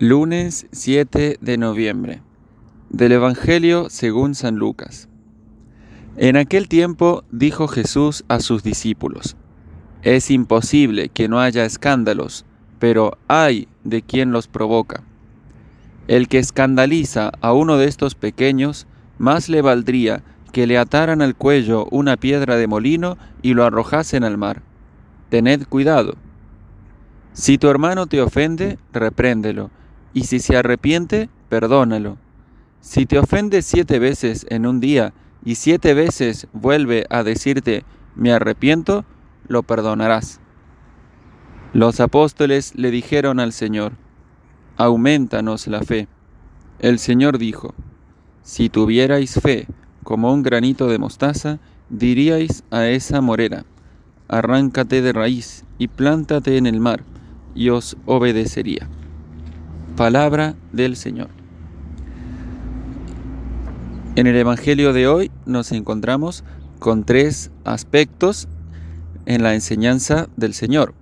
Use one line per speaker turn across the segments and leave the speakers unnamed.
Lunes 7 de noviembre. Del Evangelio según San Lucas. En aquel tiempo dijo Jesús a sus discípulos, Es imposible que no haya escándalos, pero hay de quien los provoca. El que escandaliza a uno de estos pequeños, más le valdría que le ataran al cuello una piedra de molino y lo arrojasen al mar. Tened cuidado. Si tu hermano te ofende, repréndelo y si se arrepiente, perdónalo. Si te ofende siete veces en un día y siete veces vuelve a decirte, me arrepiento, lo perdonarás. Los apóstoles le dijeron al Señor, aumentanos la fe. El Señor dijo, si tuvierais fe como un granito de mostaza, diríais a esa morera, arráncate de raíz y plántate en el mar, y os obedecería. Palabra del Señor. En el Evangelio de hoy nos encontramos con tres aspectos en la enseñanza del Señor.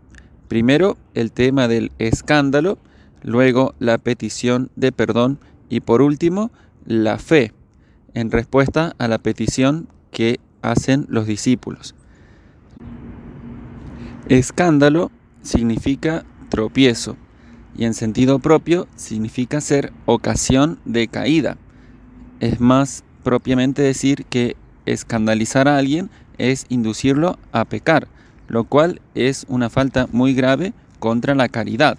Primero, el tema del escándalo, luego la petición de perdón y por último, la fe en respuesta a la petición que hacen los discípulos. Escándalo significa tropiezo y en sentido propio significa ser ocasión de caída. Es más propiamente decir que escandalizar a alguien es inducirlo a pecar, lo cual es una falta muy grave contra la caridad.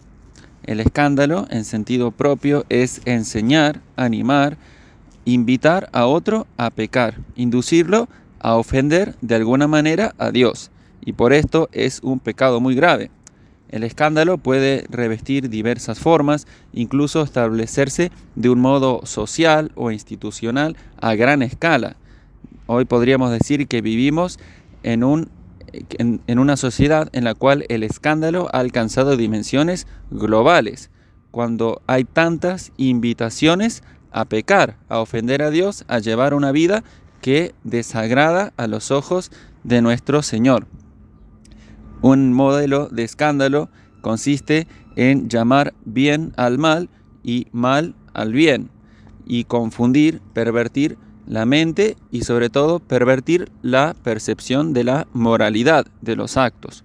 El escándalo en sentido propio es enseñar, animar, invitar a otro a pecar, inducirlo a ofender de alguna manera a Dios. Y por esto es un pecado muy grave. El escándalo puede revestir diversas formas, incluso establecerse de un modo social o institucional a gran escala. Hoy podríamos decir que vivimos en, un, en, una sociedad en la cual el escándalo ha alcanzado dimensiones globales, cuando hay tantas invitaciones a pecar, a ofender a Dios, a llevar una vida que desagrada a los ojos de nuestro Señor. Un modelo de escándalo consiste en llamar bien al mal y mal al bien y confundir, pervertir la mente y sobre todo pervertir la percepción de la moralidad de los actos.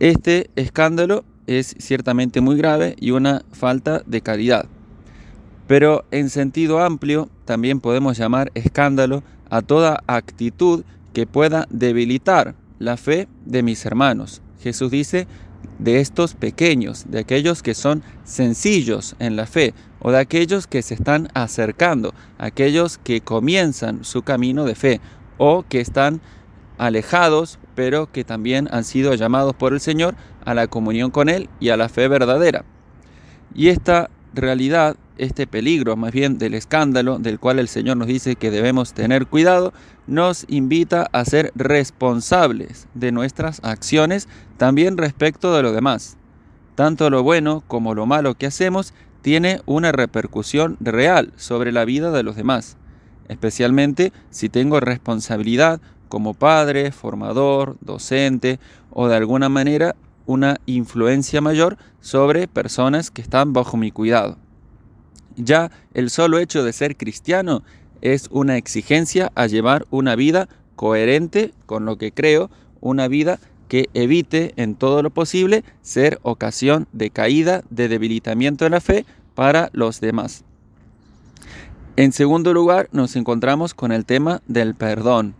Este escándalo es ciertamente muy grave y una falta de caridad. Pero en sentido amplio también podemos llamar escándalo a toda actitud que pueda debilitar la fe de mis hermanos. Jesús dice de estos pequeños, de aquellos que son sencillos en la fe o de aquellos que se están acercando, aquellos que comienzan su camino de fe o que están alejados, pero que también han sido llamados por el Señor a la comunión con Él y a la fe verdadera. Y esta realidad este peligro más bien del escándalo del cual el Señor nos dice que debemos tener cuidado, nos invita a ser responsables de nuestras acciones también respecto de lo demás. Tanto lo bueno como lo malo que hacemos tiene una repercusión real sobre la vida de los demás, especialmente si tengo responsabilidad como padre, formador, docente o de alguna manera una influencia mayor sobre personas que están bajo mi cuidado. Ya el solo hecho de ser cristiano es una exigencia a llevar una vida coherente con lo que creo, una vida que evite en todo lo posible ser ocasión de caída, de debilitamiento de la fe para los demás. En segundo lugar, nos encontramos con el tema del perdón.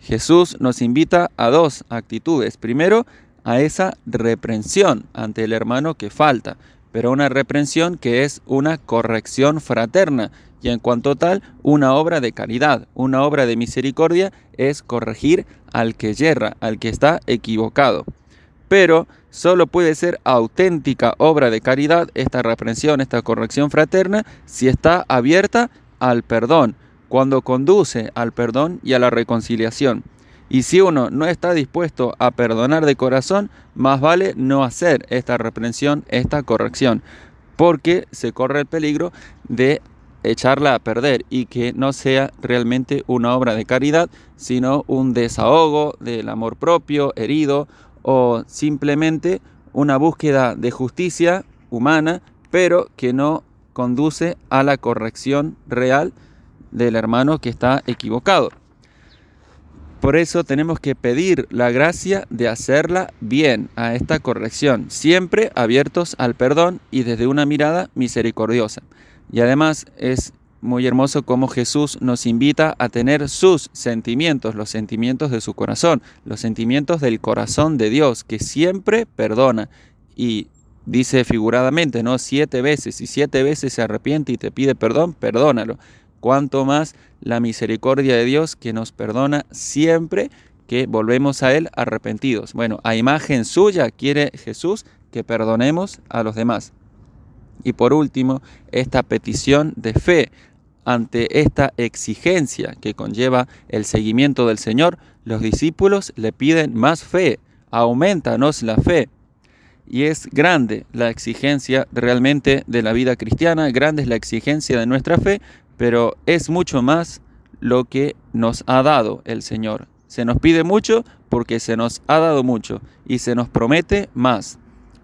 Jesús nos invita a dos actitudes. Primero, a esa reprensión ante el hermano que falta pero una reprensión que es una corrección fraterna y en cuanto tal una obra de caridad, una obra de misericordia es corregir al que yerra, al que está equivocado. Pero solo puede ser auténtica obra de caridad esta reprensión, esta corrección fraterna, si está abierta al perdón, cuando conduce al perdón y a la reconciliación. Y si uno no está dispuesto a perdonar de corazón, más vale no hacer esta reprensión, esta corrección, porque se corre el peligro de echarla a perder y que no sea realmente una obra de caridad, sino un desahogo del amor propio, herido, o simplemente una búsqueda de justicia humana pero que no conduce a la corrección real del hermano que está equivocado. Por eso tenemos que pedir la gracia de hacerla bien a esta corrección, siempre abiertos al perdón y desde una mirada misericordiosa. Y además es muy hermoso cómo Jesús nos invita a tener sus sentimientos, los sentimientos de su corazón, los sentimientos del corazón de Dios, que siempre perdona. Y dice figuradamente, ¿no? Siete veces, y siete veces se arrepiente y te pide perdón, perdónalo cuanto más la misericordia de Dios que nos perdona siempre que volvemos a Él arrepentidos. Bueno, a imagen suya quiere Jesús que perdonemos a los demás. Y por último, esta petición de fe ante esta exigencia que conlleva el seguimiento del Señor, los discípulos le piden más fe, aumentanos la fe. Y es grande la exigencia realmente de la vida cristiana, grande es la exigencia de nuestra fe, pero es mucho más lo que nos ha dado el Señor. Se nos pide mucho porque se nos ha dado mucho y se nos promete más.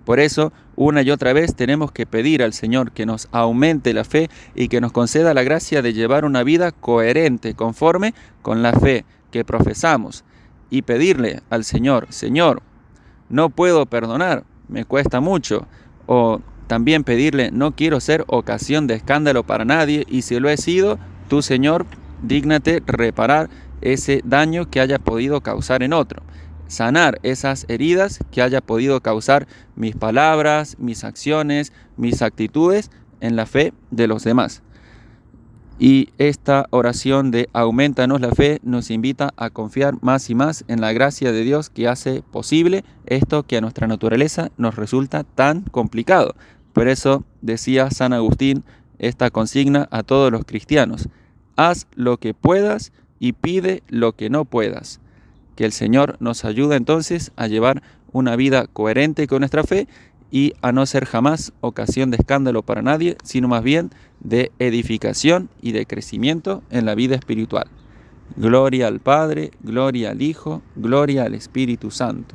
Por eso, una y otra vez tenemos que pedir al Señor que nos aumente la fe y que nos conceda la gracia de llevar una vida coherente, conforme con la fe que profesamos. Y pedirle al Señor, Señor, no puedo perdonar, me cuesta mucho. O también pedirle, no quiero ser ocasión de escándalo para nadie y si lo he sido, tú Señor, dígnate reparar ese daño que haya podido causar en otro. Sanar esas heridas que haya podido causar mis palabras, mis acciones, mis actitudes en la fe de los demás. Y esta oración de aumentanos la fe nos invita a confiar más y más en la gracia de Dios que hace posible esto que a nuestra naturaleza nos resulta tan complicado. Por eso decía San Agustín esta consigna a todos los cristianos. Haz lo que puedas y pide lo que no puedas. Que el Señor nos ayude entonces a llevar una vida coherente con nuestra fe y a no ser jamás ocasión de escándalo para nadie, sino más bien de edificación y de crecimiento en la vida espiritual. Gloria al Padre, gloria al Hijo, gloria al Espíritu Santo